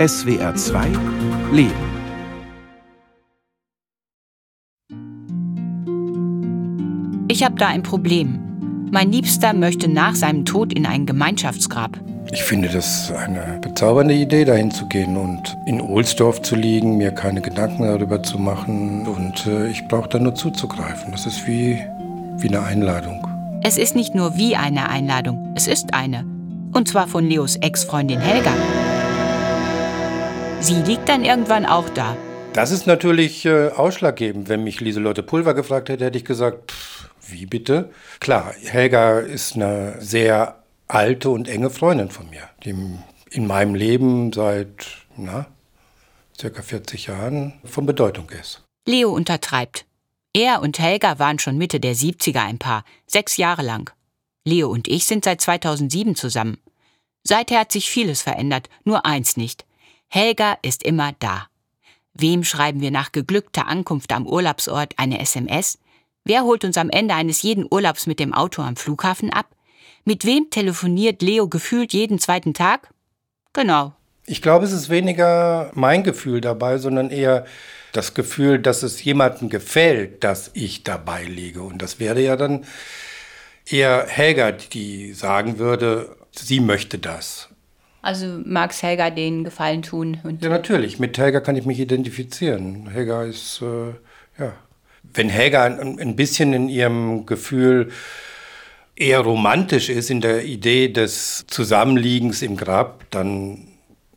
SWR 2 Leben. Ich habe da ein Problem. Mein Liebster möchte nach seinem Tod in ein Gemeinschaftsgrab. Ich finde das eine bezaubernde Idee, dahin zu gehen und in Ohlsdorf zu liegen, mir keine Gedanken darüber zu machen. Und äh, ich brauche da nur zuzugreifen. Das ist wie, wie eine Einladung. Es ist nicht nur wie eine Einladung, es ist eine. Und zwar von Leos Ex-Freundin Helga. Sie liegt dann irgendwann auch da. Das ist natürlich äh, ausschlaggebend. Wenn mich Lieselotte Pulver gefragt hätte, hätte ich gesagt, pff, wie bitte? Klar, Helga ist eine sehr alte und enge Freundin von mir, die in meinem Leben seit na, circa 40 Jahren von Bedeutung ist. Leo untertreibt. Er und Helga waren schon Mitte der 70er ein Paar, sechs Jahre lang. Leo und ich sind seit 2007 zusammen. Seither hat sich vieles verändert, nur eins nicht. Helga ist immer da. Wem schreiben wir nach geglückter Ankunft am Urlaubsort eine SMS? Wer holt uns am Ende eines jeden Urlaubs mit dem Auto am Flughafen ab? Mit wem telefoniert Leo gefühlt jeden zweiten Tag? Genau. Ich glaube, es ist weniger mein Gefühl dabei, sondern eher das Gefühl, dass es jemandem gefällt, dass ich dabei liege. Und das wäre ja dann eher Helga, die sagen würde, sie möchte das. Also magst Helga den Gefallen tun? ja, natürlich. Mit Helga kann ich mich identifizieren. Helga ist, äh, ja. Wenn Helga ein, ein bisschen in ihrem Gefühl eher romantisch ist in der Idee des Zusammenliegens im Grab, dann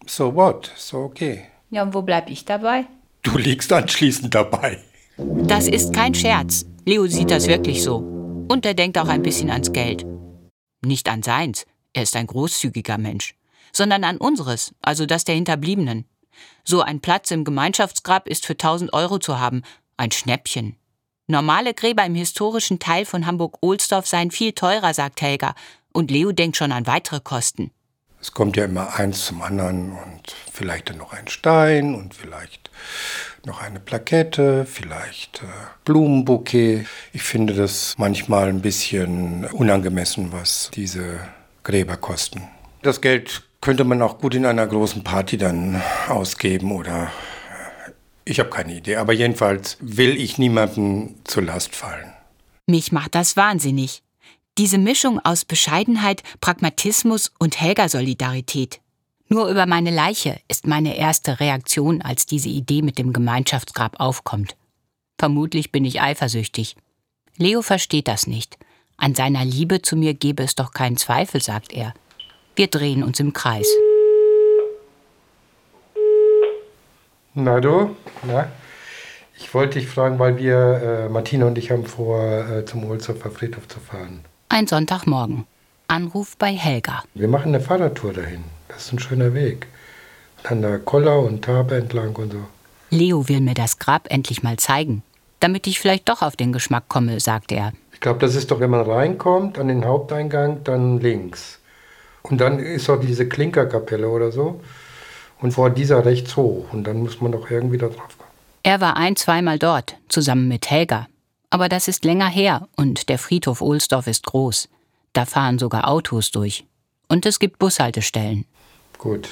so what, so okay. Ja, und wo bleib ich dabei? Du liegst anschließend dabei. Das ist kein Scherz. Leo sieht das wirklich so. Und er denkt auch ein bisschen ans Geld. Nicht an seins, er ist ein großzügiger Mensch, sondern an unseres, also das der Hinterbliebenen. So ein Platz im Gemeinschaftsgrab ist für 1000 Euro zu haben, ein Schnäppchen. Normale Gräber im historischen Teil von Hamburg-Ohlsdorf seien viel teurer, sagt Helga. Und Leo denkt schon an weitere Kosten. Es kommt ja immer eins zum anderen und vielleicht dann noch ein Stein und vielleicht noch eine Plakette, vielleicht äh, Blumenbouquet. Ich finde das manchmal ein bisschen unangemessen, was diese Gräber kosten. Das Geld könnte man auch gut in einer großen Party dann ausgeben oder ich habe keine Idee, aber jedenfalls will ich niemandem zur Last fallen. Mich macht das wahnsinnig. Diese Mischung aus Bescheidenheit, Pragmatismus und Helga-Solidarität. Nur über meine Leiche ist meine erste Reaktion, als diese Idee mit dem Gemeinschaftsgrab aufkommt. Vermutlich bin ich eifersüchtig. Leo versteht das nicht. An seiner Liebe zu mir gebe es doch keinen Zweifel, sagt er. Wir drehen uns im Kreis. Na du, na? Ich wollte dich fragen, weil wir, äh, Martina und ich haben vor, äh, zum Ohlsdorfer Friedhof zu fahren. Ein Sonntagmorgen. Anruf bei Helga. Wir machen eine Fahrradtour dahin. Das ist ein schöner Weg. An der Koller und Tabe entlang und so. Leo will mir das Grab endlich mal zeigen, damit ich vielleicht doch auf den Geschmack komme, sagt er. Ich glaube, das ist doch, wenn man reinkommt an den Haupteingang, dann links. Und dann ist doch diese Klinkerkapelle oder so und vor dieser rechts hoch. Und dann muss man doch irgendwie da drauf kommen. Er war ein, zweimal dort, zusammen mit Helga. Aber das ist länger her und der Friedhof Ohlsdorf ist groß. Da fahren sogar Autos durch. Und es gibt Bushaltestellen. Gut.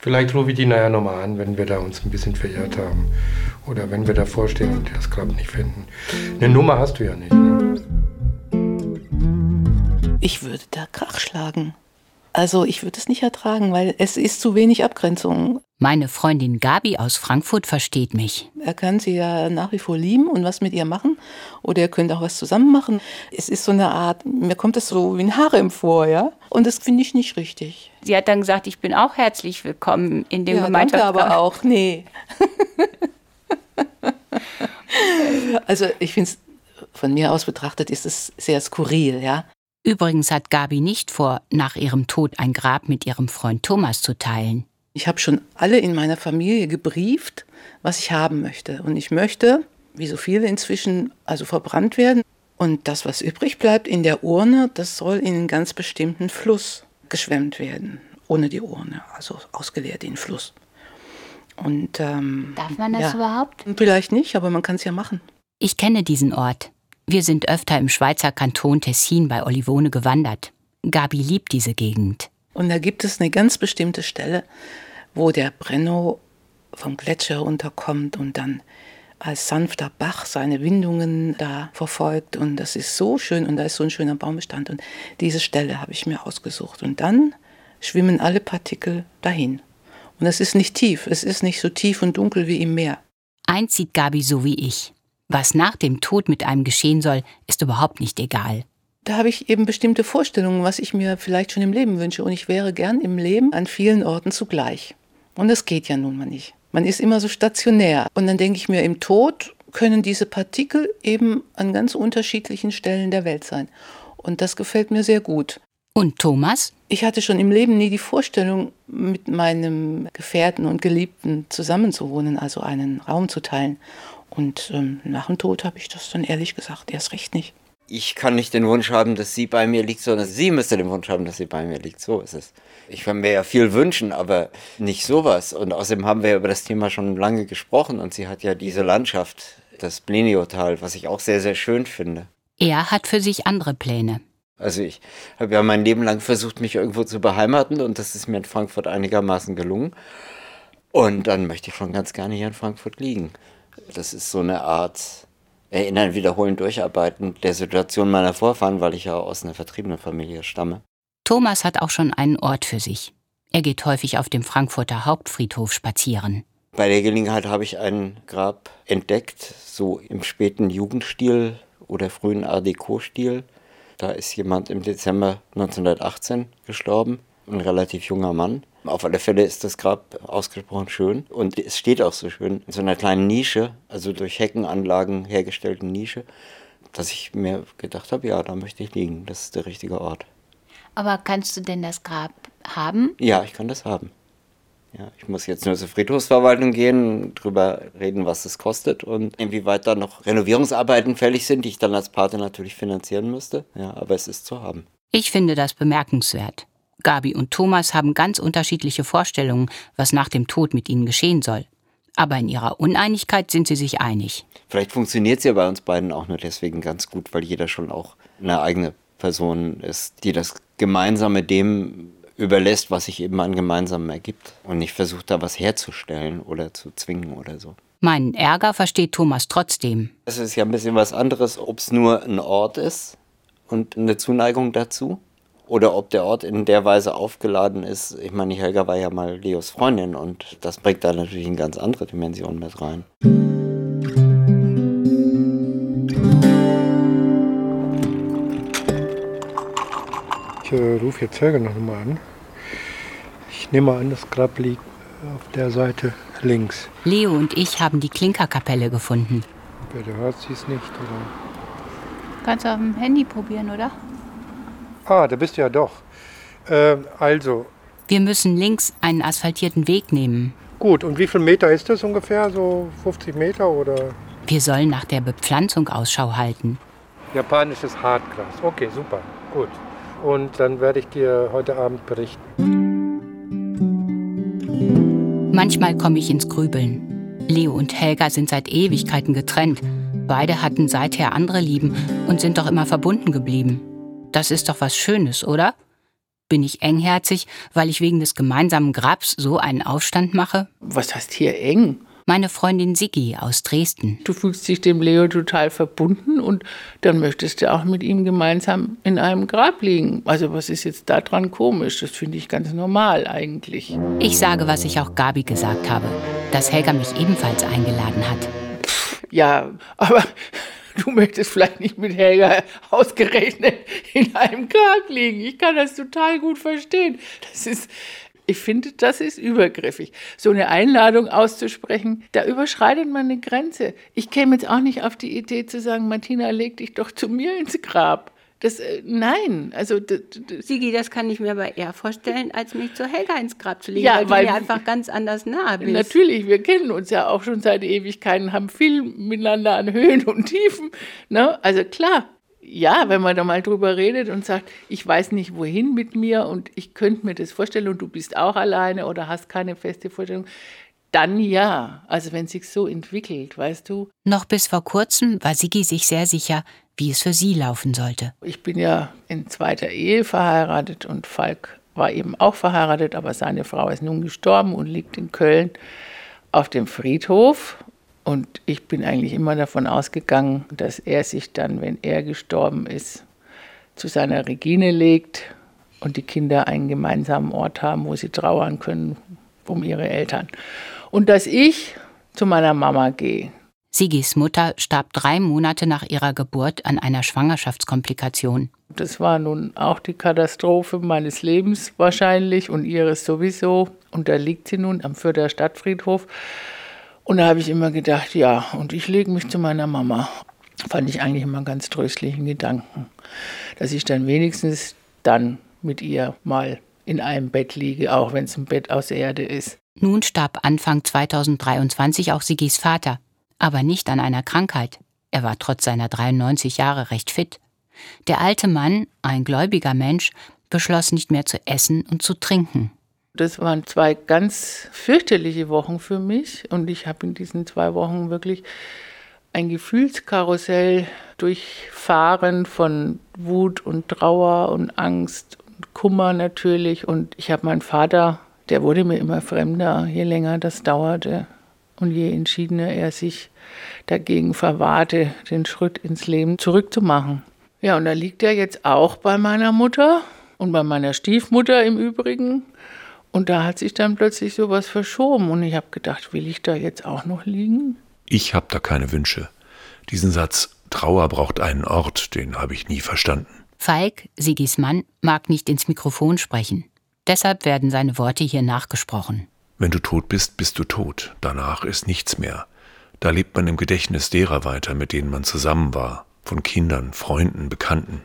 Vielleicht rufe ich die nachher nochmal an, wenn wir da uns ein bisschen verirrt haben. Oder wenn wir davor stehen und das Grab nicht finden. Eine Nummer hast du ja nicht. Ne? Ich würde da Krach schlagen. Also ich würde es nicht ertragen, weil es ist zu wenig Abgrenzung. Meine Freundin Gabi aus Frankfurt versteht mich. Er kann sie ja nach wie vor lieben und was mit ihr machen. Oder ihr könnt auch was zusammen machen. Es ist so eine Art, mir kommt das so wie ein Harem vor, ja. Und das finde ich nicht richtig. Sie hat dann gesagt, ich bin auch herzlich willkommen in dem ja, Gemeinschaftsrat. aber auch, nee. also ich finde es, von mir aus betrachtet, ist es sehr skurril, ja. Übrigens hat Gabi nicht vor, nach ihrem Tod ein Grab mit ihrem Freund Thomas zu teilen. Ich habe schon alle in meiner Familie gebrieft, was ich haben möchte. Und ich möchte, wie so viele inzwischen, also verbrannt werden. Und das, was übrig bleibt in der Urne, das soll in einen ganz bestimmten Fluss geschwemmt werden. Ohne die Urne, also ausgeleert in den Fluss. Und, ähm, Darf man das ja, überhaupt? Vielleicht nicht, aber man kann es ja machen. Ich kenne diesen Ort. Wir sind öfter im Schweizer Kanton Tessin bei Olivone gewandert. Gabi liebt diese Gegend. Und da gibt es eine ganz bestimmte Stelle, wo der Brenno vom Gletscher runterkommt und dann als sanfter Bach seine Windungen da verfolgt. Und das ist so schön und da ist so ein schöner Baumbestand. Und diese Stelle habe ich mir ausgesucht. Und dann schwimmen alle Partikel dahin. Und es ist nicht tief, es ist nicht so tief und dunkel wie im Meer. Eins sieht Gabi so wie ich. Was nach dem Tod mit einem geschehen soll, ist überhaupt nicht egal. Da habe ich eben bestimmte Vorstellungen, was ich mir vielleicht schon im Leben wünsche. Und ich wäre gern im Leben an vielen Orten zugleich. Und das geht ja nun mal nicht. Man ist immer so stationär. Und dann denke ich mir, im Tod können diese Partikel eben an ganz unterschiedlichen Stellen der Welt sein. Und das gefällt mir sehr gut. Und Thomas? Ich hatte schon im Leben nie die Vorstellung, mit meinem Gefährten und Geliebten zusammenzuwohnen, also einen Raum zu teilen. Und ähm, nach dem Tod habe ich das dann ehrlich gesagt erst recht nicht. Ich kann nicht den Wunsch haben, dass sie bei mir liegt, sondern sie müsste den Wunsch haben, dass sie bei mir liegt. So ist es. Ich kann mir ja viel wünschen, aber nicht sowas. Und außerdem haben wir über das Thema schon lange gesprochen und sie hat ja diese Landschaft, das Bleniotal, was ich auch sehr, sehr schön finde. Er hat für sich andere Pläne. Also ich habe ja mein Leben lang versucht, mich irgendwo zu beheimaten und das ist mir in Frankfurt einigermaßen gelungen. Und dann möchte ich schon ganz gerne hier in Frankfurt liegen. Das ist so eine Art Erinnern, Wiederholen, Durcharbeiten der Situation meiner Vorfahren, weil ich ja aus einer vertriebenen Familie stamme. Thomas hat auch schon einen Ort für sich. Er geht häufig auf dem Frankfurter Hauptfriedhof spazieren. Bei der Gelegenheit habe ich ein Grab entdeckt, so im späten Jugendstil oder frühen Art Deco-Stil. Da ist jemand im Dezember 1918 gestorben, ein relativ junger Mann. Auf alle Fälle ist das Grab ausgesprochen schön und es steht auch so schön in so einer kleinen Nische, also durch Heckenanlagen hergestellten Nische, dass ich mir gedacht habe, ja, da möchte ich liegen, das ist der richtige Ort. Aber kannst du denn das Grab haben? Ja, ich kann das haben. Ja, ich muss jetzt nur zur Friedhofsverwaltung gehen, drüber reden, was es kostet und inwieweit da noch Renovierungsarbeiten fällig sind, die ich dann als Pate natürlich finanzieren müsste. Ja, aber es ist zu haben. Ich finde das bemerkenswert. Gabi und Thomas haben ganz unterschiedliche Vorstellungen, was nach dem Tod mit ihnen geschehen soll. Aber in ihrer Uneinigkeit sind sie sich einig. Vielleicht funktioniert sie ja bei uns beiden auch nur deswegen ganz gut, weil jeder schon auch eine eigene Person ist, die das Gemeinsame dem überlässt, was sich eben an Gemeinsamem ergibt und nicht versucht, da was herzustellen oder zu zwingen oder so. Meinen Ärger versteht Thomas trotzdem. Es ist ja ein bisschen was anderes, ob es nur ein Ort ist und eine Zuneigung dazu oder ob der Ort in der Weise aufgeladen ist. Ich meine, Helga war ja mal Leos Freundin und das bringt da natürlich eine ganz andere Dimension mit rein. Äh, rufe jetzt Helga noch mal an. Ich nehme an, das Grab liegt auf der Seite links. Leo und ich haben die Klinkerkapelle gefunden. Bitte hört sie es nicht, oder? Kannst du auf dem Handy probieren, oder? Ah, da bist du ja doch. Äh, also, Wir müssen links einen asphaltierten Weg nehmen. gut. Und wie viel Meter ist das ungefähr? So 50 Meter oder? Wir sollen nach der Bepflanzung Ausschau halten. Japanisches Hartgras. Okay, super. Gut. Und dann werde ich dir heute Abend berichten. Manchmal komme ich ins Grübeln. Leo und Helga sind seit Ewigkeiten getrennt. Beide hatten seither andere Lieben und sind doch immer verbunden geblieben. Das ist doch was Schönes, oder? Bin ich engherzig, weil ich wegen des gemeinsamen Grabs so einen Aufstand mache? Was heißt hier eng? Meine Freundin Siggi aus Dresden. Du fühlst dich dem Leo total verbunden und dann möchtest du auch mit ihm gemeinsam in einem Grab liegen. Also was ist jetzt daran komisch? Das finde ich ganz normal eigentlich. Ich sage, was ich auch Gabi gesagt habe, dass Helga mich ebenfalls eingeladen hat. Ja, aber du möchtest vielleicht nicht mit Helga ausgerechnet in einem Grab liegen. Ich kann das total gut verstehen. Das ist, ich finde, das ist übergriffig. So eine Einladung auszusprechen, da überschreitet man eine Grenze. Ich käme jetzt auch nicht auf die Idee zu sagen, Martina, leg dich doch zu mir ins Grab. Das, äh, nein, also Sigi, das kann ich mir aber eher vorstellen, als mich zu Helga ins Grab zu legen, Ja, weil, weil- du mir einfach ganz anders nahe bist. Natürlich, wir kennen uns ja auch schon seit Ewigkeiten, haben viel miteinander an Höhen und Tiefen. Ne? Also klar, ja, wenn man da mal drüber redet und sagt, ich weiß nicht wohin mit mir und ich könnte mir das vorstellen und du bist auch alleine oder hast keine feste Vorstellung, dann ja. Also wenn es sich so entwickelt, weißt du. Noch bis vor kurzem war Siggi sich sehr sicher, wie es für sie laufen sollte. Ich bin ja in zweiter Ehe verheiratet und Falk war eben auch verheiratet, aber seine Frau ist nun gestorben und liegt in Köln auf dem Friedhof. Und ich bin eigentlich immer davon ausgegangen, dass er sich dann, wenn er gestorben ist, zu seiner Regine legt und die Kinder einen gemeinsamen Ort haben, wo sie trauern können um ihre Eltern. Und dass ich zu meiner Mama gehe. Sigis Mutter starb drei Monate nach ihrer Geburt an einer Schwangerschaftskomplikation. Das war nun auch die Katastrophe meines Lebens wahrscheinlich und ihres sowieso. Und da liegt sie nun am Fürther Stadtfriedhof. Und da habe ich immer gedacht, ja, und ich lege mich zu meiner Mama. Fand ich eigentlich immer ganz tröstlichen Gedanken, dass ich dann wenigstens dann mit ihr mal in einem Bett liege, auch wenn es ein Bett aus Erde ist. Nun starb Anfang 2023 auch Sigis Vater, aber nicht an einer Krankheit. Er war trotz seiner 93 Jahre recht fit. Der alte Mann, ein gläubiger Mensch, beschloss nicht mehr zu essen und zu trinken. Das waren zwei ganz fürchterliche Wochen für mich und ich habe in diesen zwei Wochen wirklich ein Gefühlskarussell durchfahren von Wut und Trauer und Angst und Kummer natürlich. Und ich habe meinen Vater, der wurde mir immer fremder, je länger das dauerte und je entschiedener er sich dagegen verwahrte, den Schritt ins Leben zurückzumachen. Ja, und da liegt er jetzt auch bei meiner Mutter und bei meiner Stiefmutter im Übrigen. Und da hat sich dann plötzlich sowas verschoben und ich habe gedacht, will ich da jetzt auch noch liegen? Ich habe da keine Wünsche. Diesen Satz Trauer braucht einen Ort, den habe ich nie verstanden. Falk, Sigis Mann, mag nicht ins Mikrofon sprechen. Deshalb werden seine Worte hier nachgesprochen. Wenn du tot bist, bist du tot. Danach ist nichts mehr. Da lebt man im Gedächtnis derer weiter, mit denen man zusammen war, von Kindern, Freunden, Bekannten.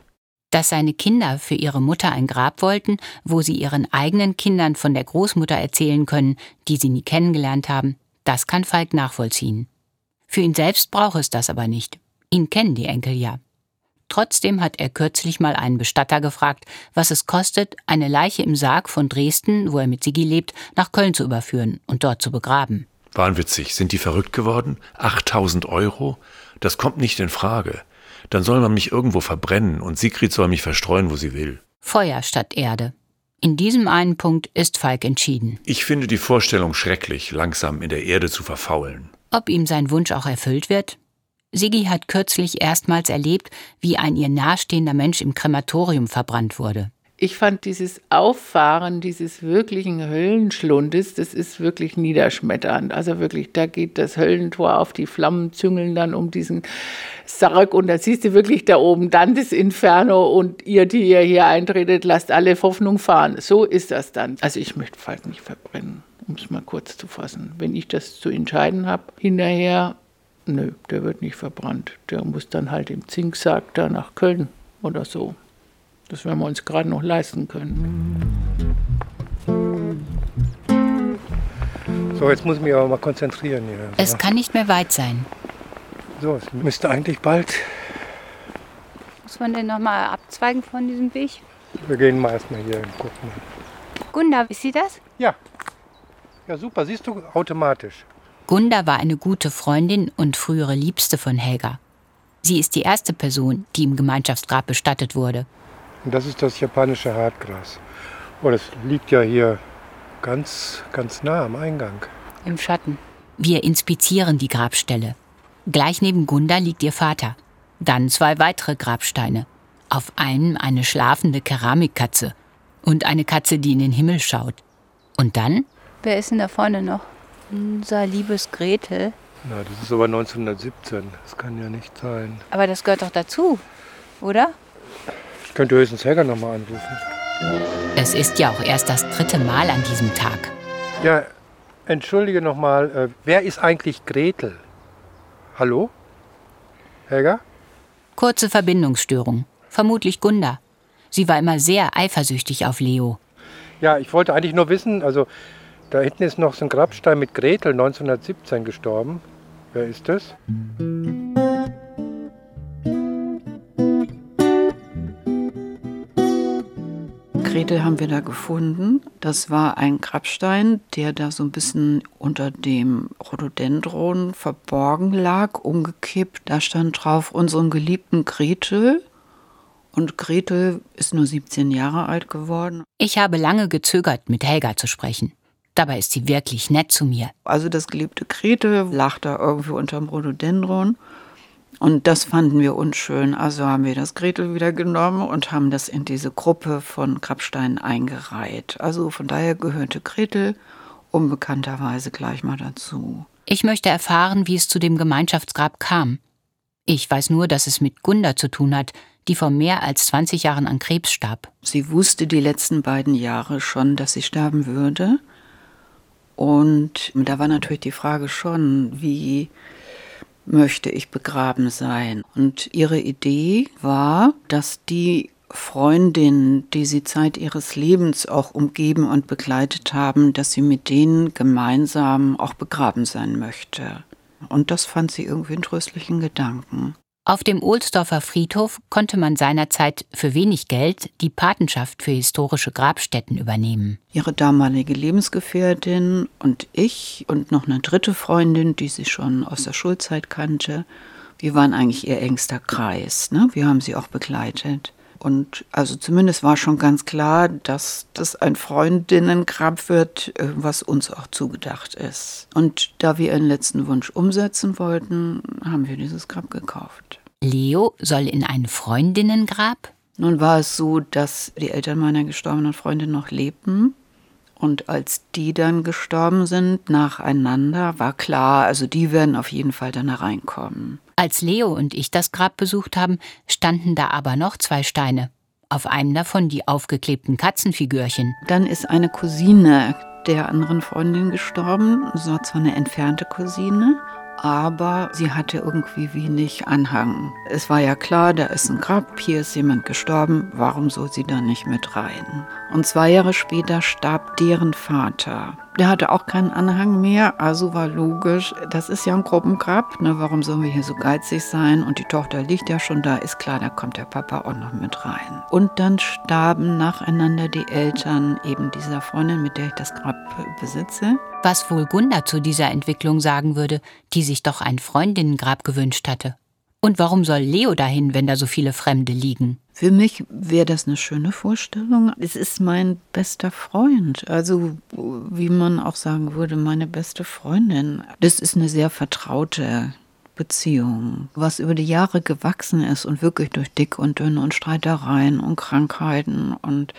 Dass seine Kinder für ihre Mutter ein Grab wollten, wo sie ihren eigenen Kindern von der Großmutter erzählen können, die sie nie kennengelernt haben, das kann Falk nachvollziehen. Für ihn selbst braucht es das aber nicht. Ihn kennen die Enkel ja. Trotzdem hat er kürzlich mal einen Bestatter gefragt, was es kostet, eine Leiche im Sarg von Dresden, wo er mit Sigi lebt, nach Köln zu überführen und dort zu begraben. Wahnwitzig. Sind die verrückt geworden? 8000 Euro? Das kommt nicht in Frage. Dann soll man mich irgendwo verbrennen und Sigrid soll mich verstreuen, wo sie will. Feuer statt Erde. In diesem einen Punkt ist Falk entschieden. Ich finde die Vorstellung schrecklich, langsam in der Erde zu verfaulen. Ob ihm sein Wunsch auch erfüllt wird? Sigi hat kürzlich erstmals erlebt, wie ein ihr nahestehender Mensch im Krematorium verbrannt wurde. Ich fand dieses Auffahren dieses wirklichen Höllenschlundes, das ist wirklich niederschmetternd. Also wirklich, da geht das Höllentor auf, die Flammen züngeln dann um diesen Sarg und da siehst du wirklich da oben dann das Inferno und ihr, die ihr hier eintretet, lasst alle Hoffnung fahren. So ist das dann. Also ich möchte Falk nicht verbrennen, um es mal kurz zu fassen. Wenn ich das zu entscheiden habe, hinterher Nö, der wird nicht verbrannt. Der muss dann halt im Zinksack da nach Köln oder so. Das werden wir uns gerade noch leisten können. So, jetzt muss ich mich aber mal konzentrieren hier. Es kann nicht mehr weit sein. So, es müsste eigentlich bald. Muss man denn nochmal abzweigen von diesem Weg? Wir gehen mal erstmal hier und gucken. Gunda, ist sie das? Ja. Ja, super. Siehst du, automatisch. Gunda war eine gute Freundin und frühere Liebste von Helga. Sie ist die erste Person, die im Gemeinschaftsgrab bestattet wurde. Und das ist das japanische Hartgras. Oh, das liegt ja hier ganz, ganz nah am Eingang. Im Schatten. Wir inspizieren die Grabstelle. Gleich neben Gunda liegt ihr Vater. Dann zwei weitere Grabsteine. Auf einem eine schlafende Keramikkatze und eine Katze, die in den Himmel schaut. Und dann? Wer ist denn da vorne noch? Unser liebes Gretel. Na, das ist aber 1917. Das kann ja nicht sein. Aber das gehört doch dazu, oder? Ich könnte höchstens Helga nochmal anrufen. Es ist ja auch erst das dritte Mal an diesem Tag. Ja, entschuldige nochmal. Äh, wer ist eigentlich Gretel? Hallo? Helga? Kurze Verbindungsstörung. Vermutlich Gunda. Sie war immer sehr eifersüchtig auf Leo. Ja, ich wollte eigentlich nur wissen, also da hinten ist noch so ein Grabstein mit Gretel, 1917 gestorben. Wer ist das? Gretel haben wir da gefunden. Das war ein Grabstein, der da so ein bisschen unter dem Rhododendron verborgen lag, umgekippt. Da stand drauf unseren geliebten Gretel. Und Gretel ist nur 17 Jahre alt geworden. Ich habe lange gezögert, mit Helga zu sprechen. Dabei ist sie wirklich nett zu mir. Also das geliebte Gretel lag da irgendwo unterm Rhododendron. Und das fanden wir unschön. Also haben wir das Gretel wieder genommen und haben das in diese Gruppe von Grabsteinen eingereiht. Also von daher gehörte Gretel unbekannterweise gleich mal dazu. Ich möchte erfahren, wie es zu dem Gemeinschaftsgrab kam. Ich weiß nur, dass es mit Gunda zu tun hat, die vor mehr als 20 Jahren an Krebs starb. Sie wusste die letzten beiden Jahre schon, dass sie sterben würde. Und da war natürlich die Frage schon, wie möchte ich begraben sein? Und ihre Idee war, dass die Freundinnen, die sie Zeit ihres Lebens auch umgeben und begleitet haben, dass sie mit denen gemeinsam auch begraben sein möchte. Und das fand sie irgendwie einen tröstlichen Gedanken. Auf dem Ohlsdorfer Friedhof konnte man seinerzeit für wenig Geld die Patenschaft für historische Grabstätten übernehmen. Ihre damalige Lebensgefährtin und ich und noch eine dritte Freundin, die sie schon aus der Schulzeit kannte, wir waren eigentlich ihr engster Kreis. Ne? Wir haben sie auch begleitet. Und also zumindest war schon ganz klar, dass das ein Freundinnengrab wird, äh, was uns auch zugedacht ist. Und da wir ihren letzten Wunsch umsetzen wollten, haben wir dieses Grab gekauft. Leo soll in ein Freundinnengrab? Nun war es so, dass die Eltern meiner gestorbenen Freundin noch lebten. Und als die dann gestorben sind, nacheinander, war klar, also die werden auf jeden Fall dann reinkommen. Als Leo und ich das Grab besucht haben, standen da aber noch zwei Steine. Auf einem davon die aufgeklebten Katzenfigürchen. Dann ist eine Cousine der anderen Freundin gestorben. Es war zwar eine entfernte Cousine, aber sie hatte irgendwie wenig Anhang. Es war ja klar, da ist ein Grab, hier ist jemand gestorben, warum soll sie da nicht mit rein? Und zwei Jahre später starb deren Vater. Der hatte auch keinen Anhang mehr, also war logisch, das ist ja ein Gruppengrab, ne, warum sollen wir hier so geizig sein? Und die Tochter liegt ja schon da, ist klar, da kommt der Papa auch noch mit rein. Und dann starben nacheinander die Eltern eben dieser Freundin, mit der ich das Grab besitze. Was wohl Gunda zu dieser Entwicklung sagen würde, die sich doch ein Freundinnengrab gewünscht hatte. Und warum soll Leo dahin, wenn da so viele Fremde liegen? Für mich wäre das eine schöne Vorstellung. Es ist mein bester Freund. Also, wie man auch sagen würde, meine beste Freundin. Das ist eine sehr vertraute Beziehung, was über die Jahre gewachsen ist und wirklich durch dick und dünn und Streitereien und Krankheiten und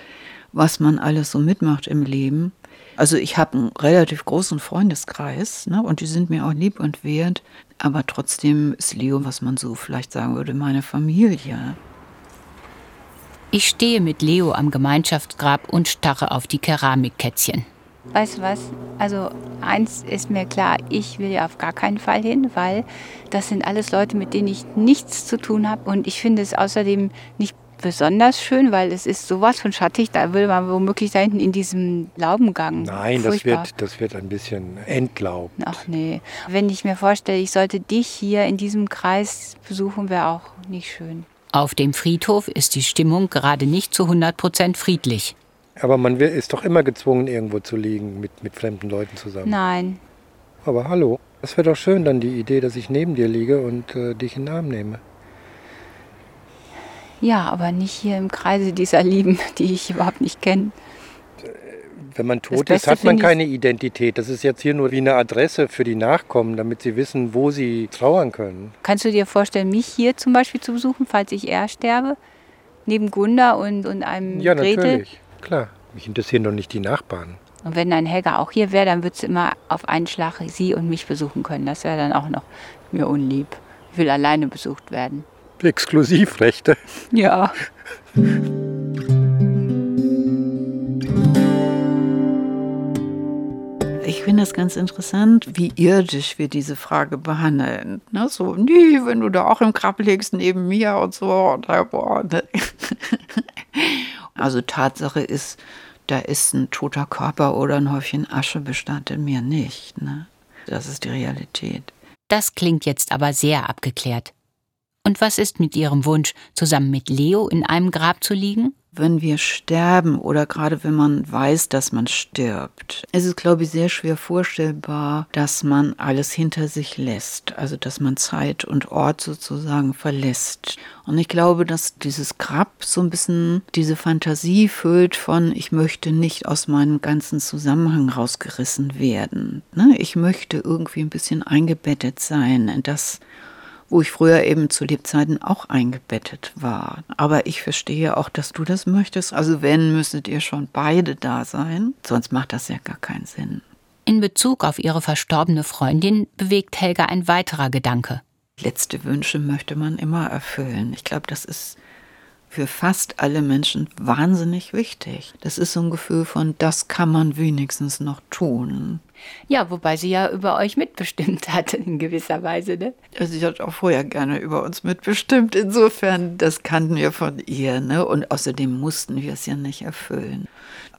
was man alles so mitmacht im Leben. Also ich habe einen relativ großen Freundeskreis ne, und die sind mir auch lieb und wert, aber trotzdem ist Leo, was man so vielleicht sagen würde, meine Familie. Ich stehe mit Leo am Gemeinschaftsgrab und starre auf die Keramikkätzchen. Weißt du was? Also eins ist mir klar, ich will ja auf gar keinen Fall hin, weil das sind alles Leute, mit denen ich nichts zu tun habe. Und ich finde es außerdem nicht besonders schön, weil es ist sowas von schattig. Da will man womöglich da hinten in diesem Laubengang. Nein, das wird, das wird ein bisschen entlaubt. Ach nee. Wenn ich mir vorstelle, ich sollte dich hier in diesem Kreis besuchen, wäre auch nicht schön. Auf dem Friedhof ist die Stimmung gerade nicht zu 100 Prozent friedlich. Aber man ist doch immer gezwungen, irgendwo zu liegen mit, mit fremden Leuten zusammen. Nein. Aber hallo, das wäre doch schön dann die Idee, dass ich neben dir liege und äh, dich in den Arm nehme. Ja, aber nicht hier im Kreise dieser Lieben, die ich überhaupt nicht kenne. Wenn man tot ist, hat man keine Identität. Das ist jetzt hier nur wie eine Adresse für die Nachkommen, damit sie wissen, wo sie trauern können. Kannst du dir vorstellen, mich hier zum Beispiel zu besuchen, falls ich eher sterbe? Neben Gunda und, und einem Ja, Gretel? natürlich. Klar. Mich interessieren doch nicht die Nachbarn. Und wenn ein Helga auch hier wäre, dann würdest du immer auf einen Schlag sie und mich besuchen können. Das wäre dann auch noch mir unlieb. Ich will alleine besucht werden. Exklusivrechte. Ja. Ich finde das ganz interessant, wie irdisch wir diese Frage behandeln. Ne? So, nee, wenn du da auch im Grab liegst neben mir und so. Und, boah, ne? Also Tatsache ist, da ist ein toter Körper oder ein Häufchen Asche bestattet mir nicht. Ne? Das ist die Realität. Das klingt jetzt aber sehr abgeklärt. Und was ist mit Ihrem Wunsch, zusammen mit Leo in einem Grab zu liegen? Wenn wir sterben oder gerade wenn man weiß, dass man stirbt, ist es, glaube ich, sehr schwer vorstellbar, dass man alles hinter sich lässt. Also, dass man Zeit und Ort sozusagen verlässt. Und ich glaube, dass dieses Grab so ein bisschen diese Fantasie füllt von, ich möchte nicht aus meinem ganzen Zusammenhang rausgerissen werden. Ne? Ich möchte irgendwie ein bisschen eingebettet sein in das, wo ich früher eben zu Lebzeiten auch eingebettet war. Aber ich verstehe auch, dass du das möchtest. Also wenn, müsstet ihr schon beide da sein. Sonst macht das ja gar keinen Sinn. In Bezug auf ihre verstorbene Freundin bewegt Helga ein weiterer Gedanke. Letzte Wünsche möchte man immer erfüllen. Ich glaube, das ist für fast alle Menschen wahnsinnig wichtig. Das ist so ein Gefühl von, das kann man wenigstens noch tun. Ja, wobei sie ja über euch mitbestimmt hat, in gewisser Weise, ne? Also sie hat auch vorher gerne über uns mitbestimmt. Insofern, das kannten wir von ihr, ne? Und außerdem mussten wir es ja nicht erfüllen.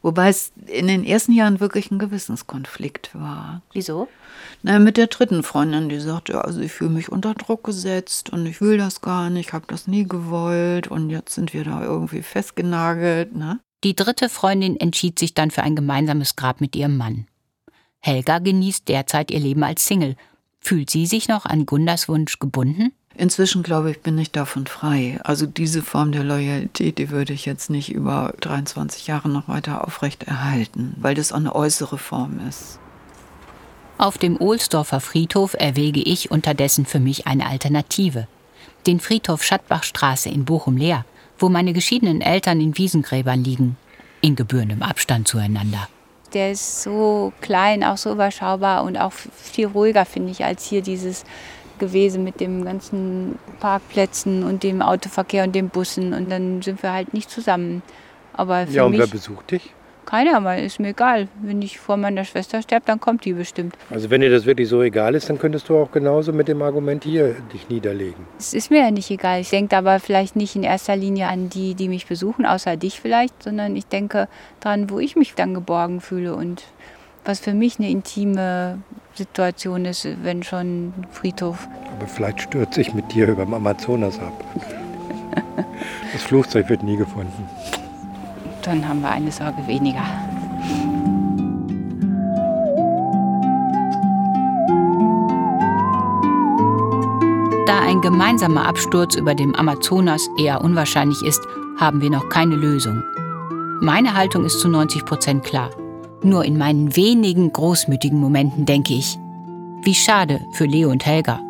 Wobei es in den ersten Jahren wirklich ein Gewissenskonflikt war. Wieso? Na, mit der dritten Freundin, die sagte, also ich fühle mich unter Druck gesetzt und ich will das gar nicht, ich habe das nie gewollt und jetzt sind wir da irgendwie festgenagelt. Ne? Die dritte Freundin entschied sich dann für ein gemeinsames Grab mit ihrem Mann. Helga genießt derzeit ihr Leben als Single. Fühlt sie sich noch an Gundas Wunsch gebunden? Inzwischen glaube ich, bin ich davon frei. Also diese Form der Loyalität, die würde ich jetzt nicht über 23 Jahre noch weiter aufrechterhalten, weil das eine äußere Form ist. Auf dem Ohlsdorfer Friedhof erwäge ich unterdessen für mich eine Alternative. Den Friedhof Schattbachstraße in Bochum-Leer, wo meine geschiedenen Eltern in Wiesengräbern liegen, in gebührendem Abstand zueinander. Der ist so klein, auch so überschaubar und auch viel ruhiger, finde ich, als hier dieses gewesen mit dem ganzen Parkplätzen und dem Autoverkehr und den Bussen. Und dann sind wir halt nicht zusammen. Aber ja, und wer besucht dich? Keiner, aber ist mir egal. Wenn ich vor meiner Schwester sterbe, dann kommt die bestimmt. Also wenn dir das wirklich so egal ist, dann könntest du auch genauso mit dem Argument hier dich niederlegen. Es ist mir ja nicht egal. Ich denke aber vielleicht nicht in erster Linie an die, die mich besuchen, außer dich vielleicht, sondern ich denke daran, wo ich mich dann geborgen fühle und was für mich eine intime Situation ist, wenn schon Friedhof. Aber vielleicht stürzt sich mit dir über dem Amazonas ab. Das Flugzeug wird nie gefunden. Dann haben wir eine Sorge weniger. Da ein gemeinsamer Absturz über dem Amazonas eher unwahrscheinlich ist, haben wir noch keine Lösung. Meine Haltung ist zu 90 Prozent klar. Nur in meinen wenigen großmütigen Momenten denke ich, wie schade für Leo und Helga.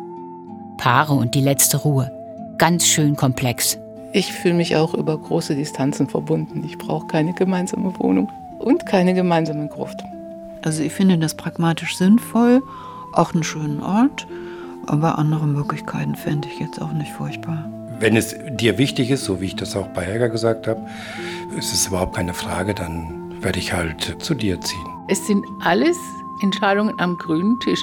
Paare und die letzte Ruhe. Ganz schön komplex. Ich fühle mich auch über große Distanzen verbunden. Ich brauche keine gemeinsame Wohnung und keine gemeinsame Gruft. Also ich finde das pragmatisch sinnvoll, auch einen schönen Ort, aber andere Möglichkeiten fände ich jetzt auch nicht furchtbar. Wenn es dir wichtig ist, so wie ich das auch bei Helga gesagt habe, ist es überhaupt keine Frage, dann werde ich halt zu dir ziehen. Es sind alles Entscheidungen am grünen Tisch.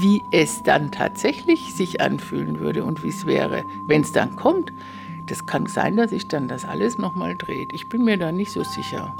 Wie es dann tatsächlich sich anfühlen würde und wie es wäre, wenn es dann kommt, das kann sein, dass sich dann das alles nochmal dreht. Ich bin mir da nicht so sicher.